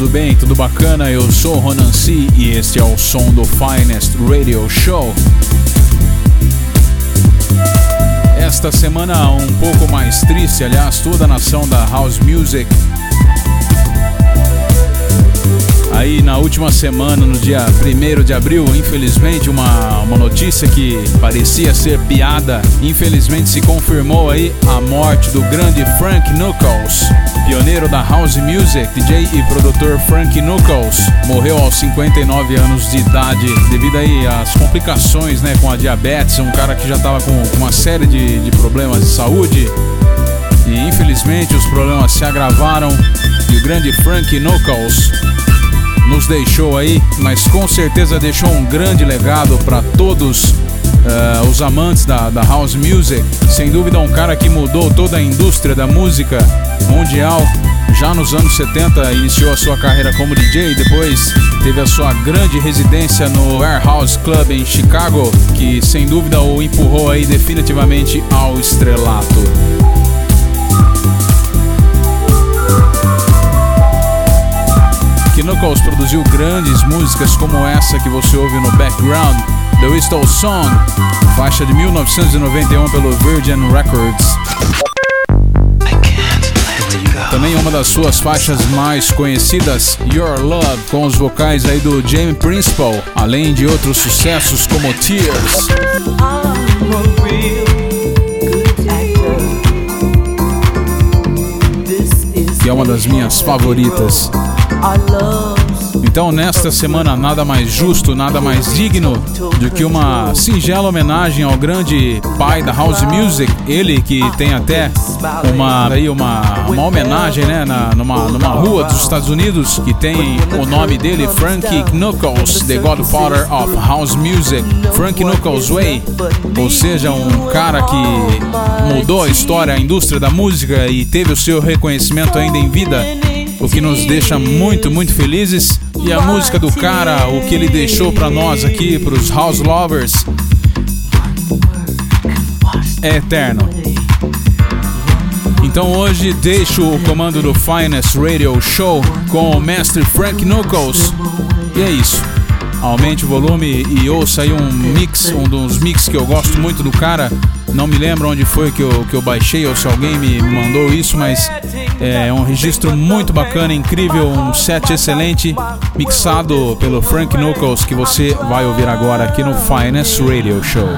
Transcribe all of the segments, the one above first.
Tudo bem? Tudo bacana? Eu sou Ronan C e este é o som do Finest Radio Show. Esta semana um pouco mais triste, aliás, toda a nação da House Music. Aí na última semana, no dia 1 de abril, infelizmente, uma, uma notícia que parecia ser piada, infelizmente se confirmou aí a morte do grande Frank Knuckles, pioneiro da House Music, DJ e produtor Frank Knuckles, morreu aos 59 anos de idade devido aí às complicações né, com a diabetes, um cara que já estava com uma série de, de problemas de saúde. E infelizmente os problemas se agravaram e o grande Frank Knuckles nos deixou aí, mas com certeza deixou um grande legado para todos uh, os amantes da, da house music. Sem dúvida, um cara que mudou toda a indústria da música mundial. Já nos anos 70 iniciou a sua carreira como DJ, depois teve a sua grande residência no Warehouse Club em Chicago, que sem dúvida o empurrou aí definitivamente ao estrelato. Knuckles produziu grandes músicas como essa que você ouve no background, The Whistle Song, faixa de 1991 pelo Virgin Records. Também uma das suas faixas mais conhecidas, Your Love, com os vocais aí do Jamie Principal, além de outros sucessos como Tears. Que é uma das minhas favoritas. Então, nesta semana, nada mais justo, nada mais digno do que uma singela homenagem ao grande pai da house music, ele que tem até uma, aí uma, uma homenagem né, na, numa, numa rua dos Estados Unidos que tem o nome dele, Frankie Knuckles, the Godfather of House Music, Frankie Knuckles Way, ou seja, um cara que mudou a história, a indústria da música e teve o seu reconhecimento ainda em vida o que nos deixa muito, muito felizes. E a música do cara, o que ele deixou para nós aqui, para os house lovers, é eterno. Então hoje deixo o comando do Finest Radio Show com o mestre Frank Knuckles. E é isso. Aumente o volume e ouça aí um mix, um dos mix que eu gosto muito do cara. Não me lembro onde foi que eu, que eu baixei ou se alguém me mandou isso, mas é um registro muito bacana, incrível, um set excelente, mixado pelo Frank Knuckles, que você vai ouvir agora aqui no Finest Radio Show.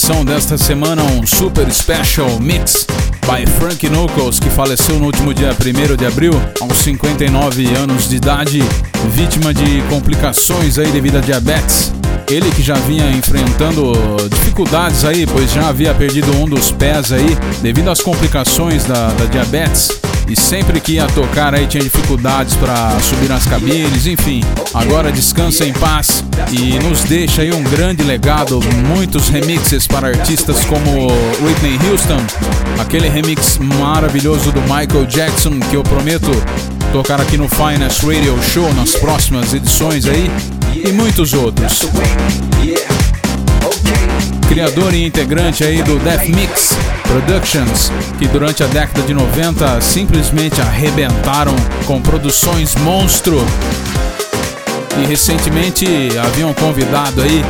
edição desta semana um super special mix by Frank Knuckles, que faleceu no último dia 1 de abril, aos 59 anos de idade, vítima de complicações aí devido a diabetes. Ele que já vinha enfrentando dificuldades aí, pois já havia perdido um dos pés aí devido às complicações da, da diabetes e sempre que ia tocar aí tinha dificuldades para subir nas cabines, enfim. Agora descansa em paz e nos deixa aí um grande legado, muitos remixes para artistas como Whitney Houston, aquele remix maravilhoso do Michael Jackson que eu prometo tocar aqui no Finance Radio Show nas próximas edições aí e muitos outros criador e integrante aí do Death Mix Productions, que durante a década de 90 simplesmente arrebentaram com produções monstro. E recentemente haviam convidado aí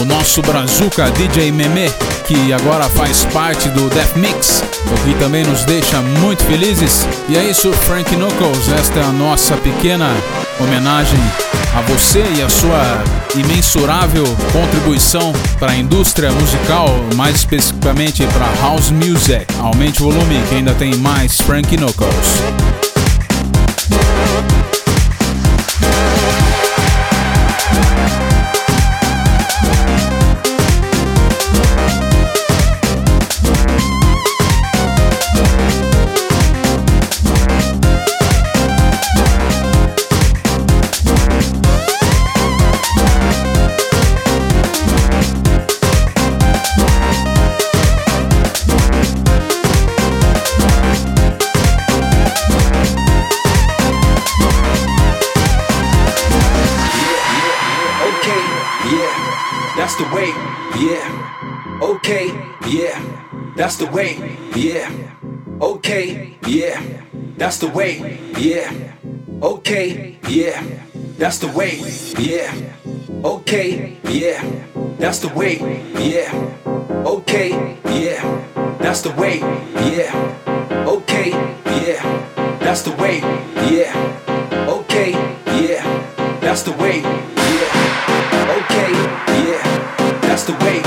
o nosso brazuca DJ Meme, que agora faz parte do Death Mix, o que também nos deixa muito felizes. E é isso, Frank Knuckles, esta é a nossa pequena homenagem a você e a sua imensurável contribuição para a indústria musical, mais especificamente para house music. Aumente o volume que ainda tem mais Frank Knuckles. way, yeah. Okay, yeah. That's the way, yeah. Okay, yeah. That's the way, yeah. Okay, yeah. That's the way, yeah. Okay, yeah. That's the way, yeah. Okay, yeah. That's the way, yeah. Okay, yeah. That's the way, yeah. Okay, yeah. That's the way.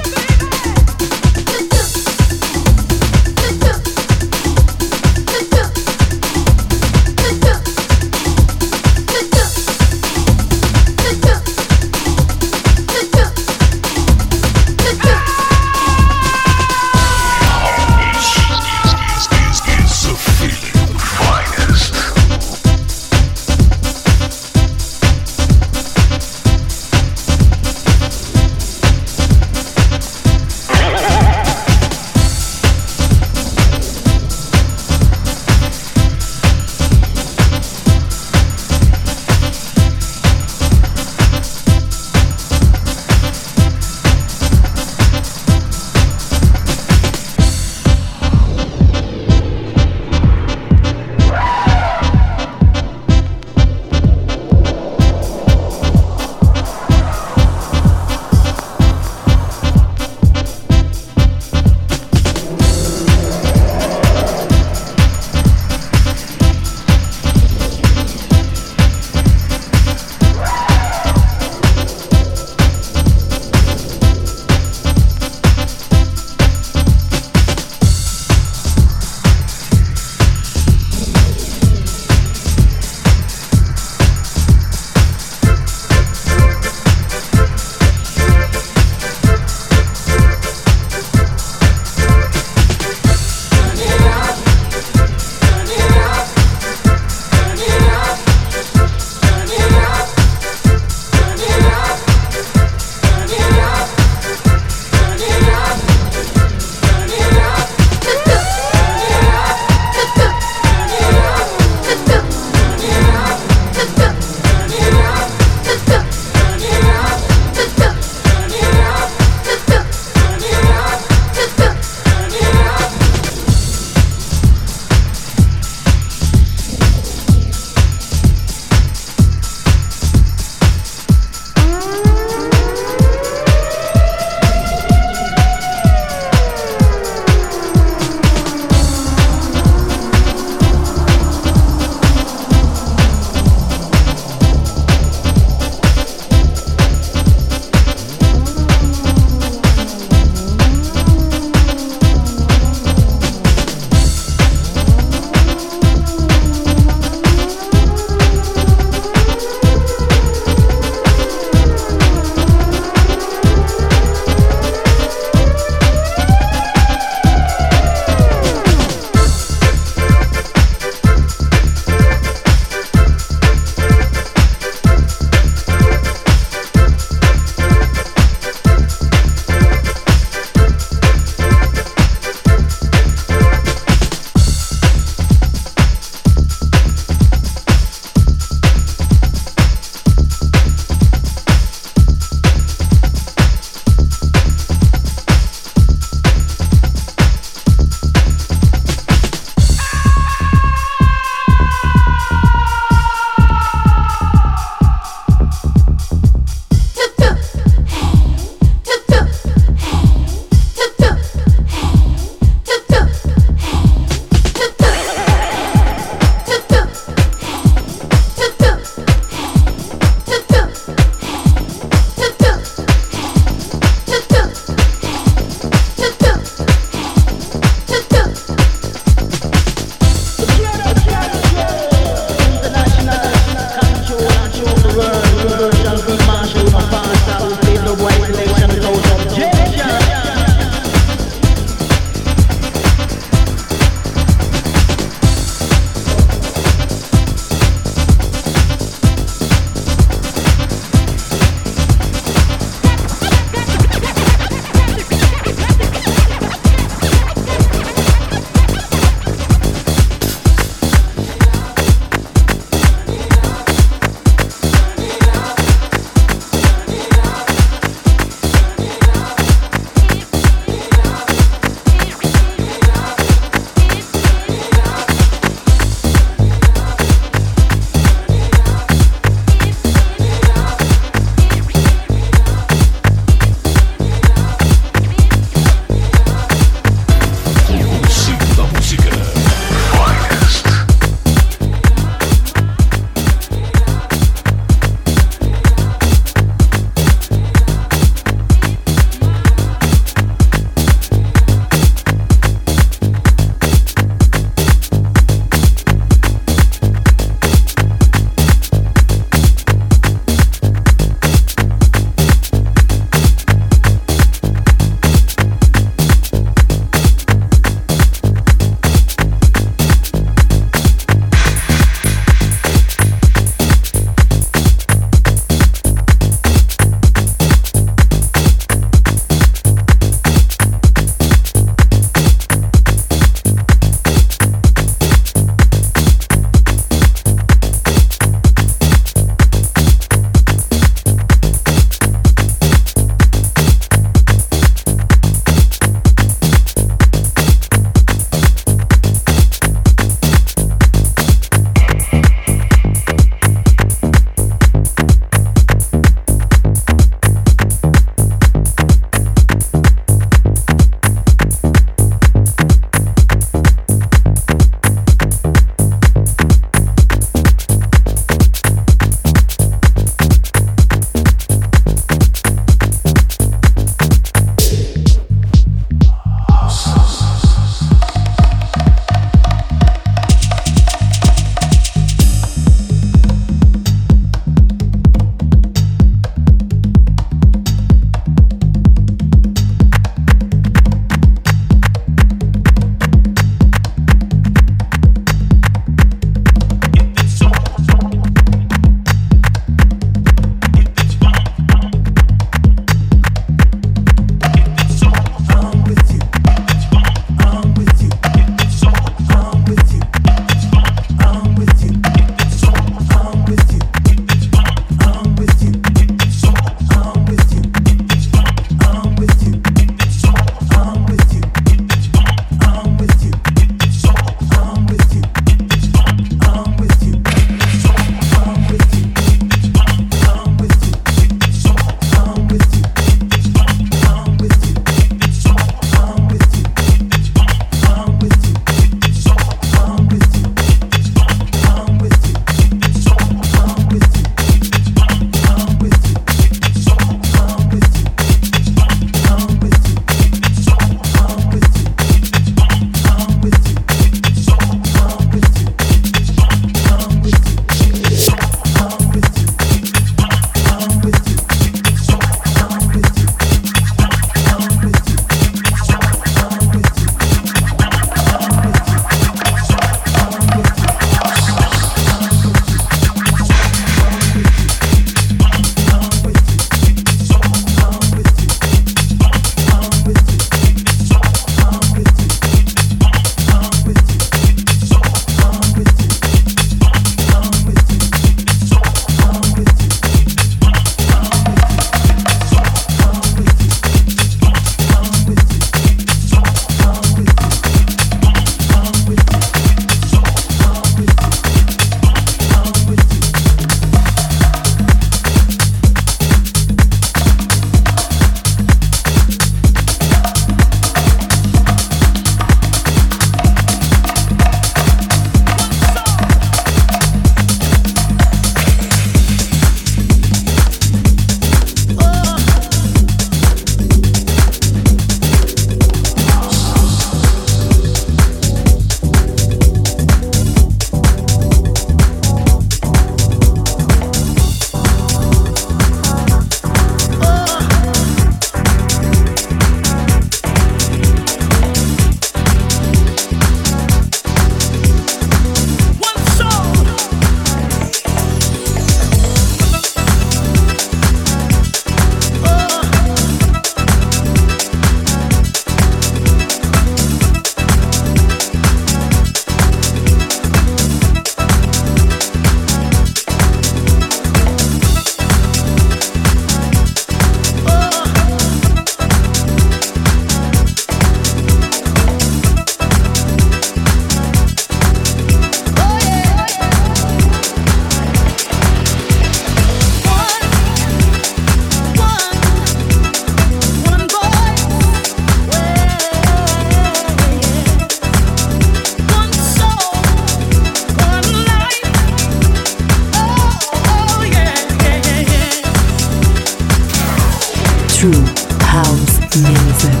music.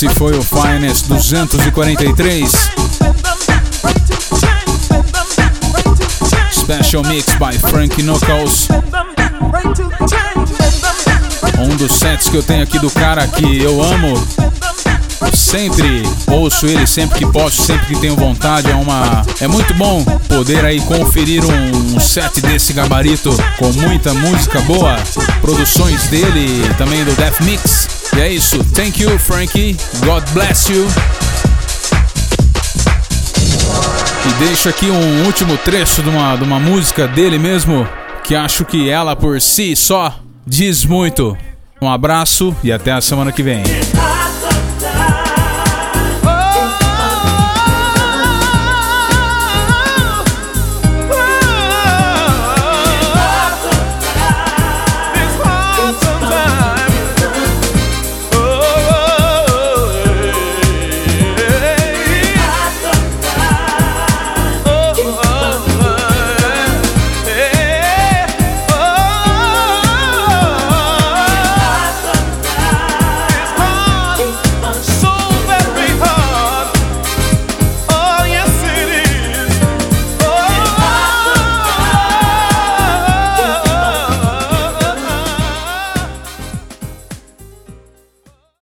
Esse foi o Finest 243. Special Mix by Frank Knuckles. Um dos sets que eu tenho aqui do cara que eu amo. Sempre ouço ele sempre que posso, sempre que tenho vontade. É uma é muito bom poder aí conferir um, set desse gabarito com muita música boa, produções dele, também do Death Mix. E é isso. Thank you, Frankie. God bless you. E deixo aqui um último trecho de uma, de uma música dele mesmo, que acho que ela por si só diz muito. Um abraço e até a semana que vem.